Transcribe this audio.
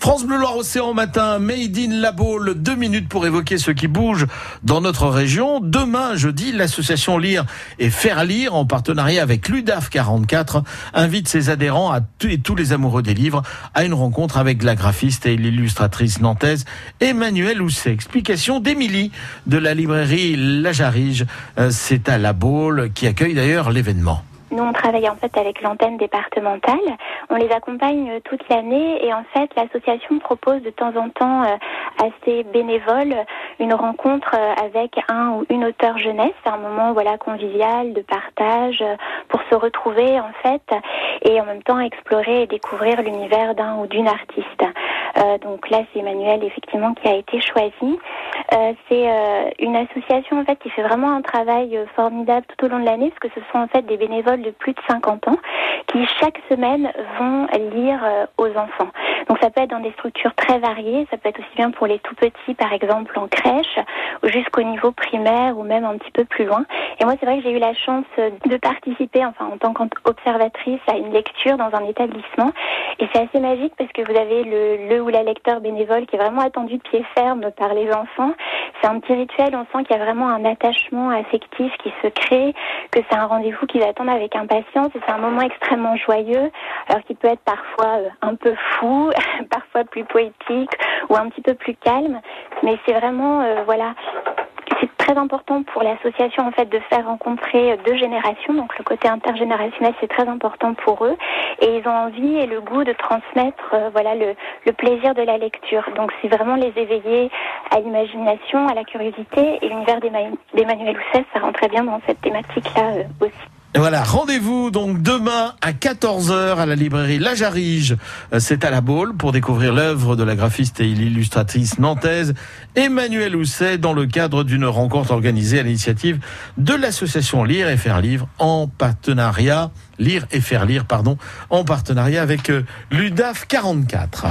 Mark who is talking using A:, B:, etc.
A: France Bleu Loire Océan matin, Made in La deux minutes pour évoquer ce qui bouge dans notre région. Demain, jeudi, l'association Lire et Faire Lire, en partenariat avec l'UDAF 44, invite ses adhérents et tous les amoureux des livres à une rencontre avec la graphiste et l'illustratrice nantaise Emmanuelle Housset. Explication d'Émilie de la librairie La Jarige. Euh, c'est à La Baule qui accueille d'ailleurs l'événement.
B: Nous, on travaille en fait avec l'antenne départementale. On les accompagne euh, toute l'année et en fait, l'association propose de temps en temps euh, à ses bénévoles une rencontre euh, avec un ou une auteur jeunesse. Un moment voilà convivial de partage pour se retrouver en fait et en même temps explorer et découvrir l'univers d'un ou d'une artiste. Euh, donc là, c'est Emmanuel effectivement qui a été choisi. Euh, c'est euh, une association en fait qui fait vraiment un travail formidable tout au long de l'année parce que ce sont en fait des bénévoles de plus de 50 ans qui chaque semaine vont lire aux enfants. Donc ça peut être dans des structures très variées, ça peut être aussi bien pour les tout petits par exemple en crèche jusqu'au niveau primaire ou même un petit peu plus loin. Et moi c'est vrai que j'ai eu la chance de participer enfin en tant qu'observatrice à une lecture dans un établissement et c'est assez magique parce que vous avez le, le ou la lecteur bénévole qui est vraiment attendu de pied ferme par les enfants. C'est un petit rituel, on sent qu'il y a vraiment un attachement affectif qui se crée, que c'est un rendez-vous qu'ils attendent avec impatience et c'est un moment extrêmement joyeux, alors qu'il peut être parfois euh, un peu fou, parfois plus poétique ou un petit peu plus calme, mais c'est vraiment, euh, voilà, très important pour l'association en fait de faire rencontrer deux générations. Donc le côté intergénérationnel c'est très important pour eux et ils ont envie et le goût de transmettre euh, voilà le, plaisir de la lecture. Donc c'est vraiment les éveiller à l'imagination, à la curiosité et l'univers d'Emmanuel Housset ça rentrait bien dans cette thématique là euh, aussi.
A: Voilà, rendez-vous donc demain à 14h à la librairie La Jarige. Euh, c'est à la Baule pour découvrir l'œuvre de la graphiste et l'illustratrice nantaise Emmanuelle Housset dans le cadre d'une rencontre organisée à l'initiative de l'association Lire et Faire Livre en partenariat Lire et Faire Lire pardon en partenariat avec euh, l'UDAF 44.